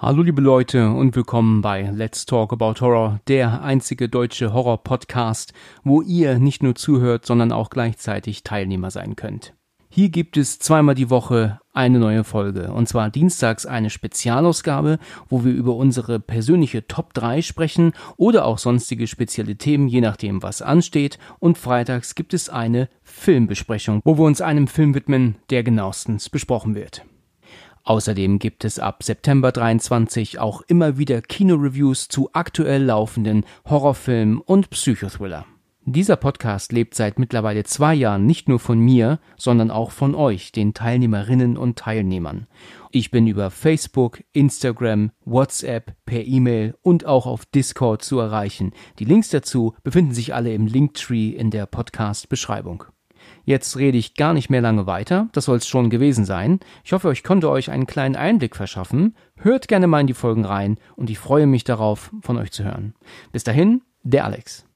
Hallo liebe Leute und willkommen bei Let's Talk About Horror, der einzige deutsche Horror-Podcast, wo ihr nicht nur zuhört, sondern auch gleichzeitig Teilnehmer sein könnt. Hier gibt es zweimal die Woche eine neue Folge. Und zwar dienstags eine Spezialausgabe, wo wir über unsere persönliche Top 3 sprechen oder auch sonstige spezielle Themen, je nachdem was ansteht. Und freitags gibt es eine Filmbesprechung, wo wir uns einem Film widmen, der genauestens besprochen wird. Außerdem gibt es ab September 23 auch immer wieder Kinoreviews zu aktuell laufenden Horrorfilmen und Psychothriller. Dieser Podcast lebt seit mittlerweile zwei Jahren nicht nur von mir, sondern auch von euch, den Teilnehmerinnen und Teilnehmern. Ich bin über Facebook, Instagram, WhatsApp, per E-Mail und auch auf Discord zu erreichen. Die Links dazu befinden sich alle im Linktree in der Podcast-Beschreibung. Jetzt rede ich gar nicht mehr lange weiter, das soll es schon gewesen sein. Ich hoffe, ich konnte euch einen kleinen Einblick verschaffen. Hört gerne mal in die Folgen rein und ich freue mich darauf, von euch zu hören. Bis dahin, der Alex.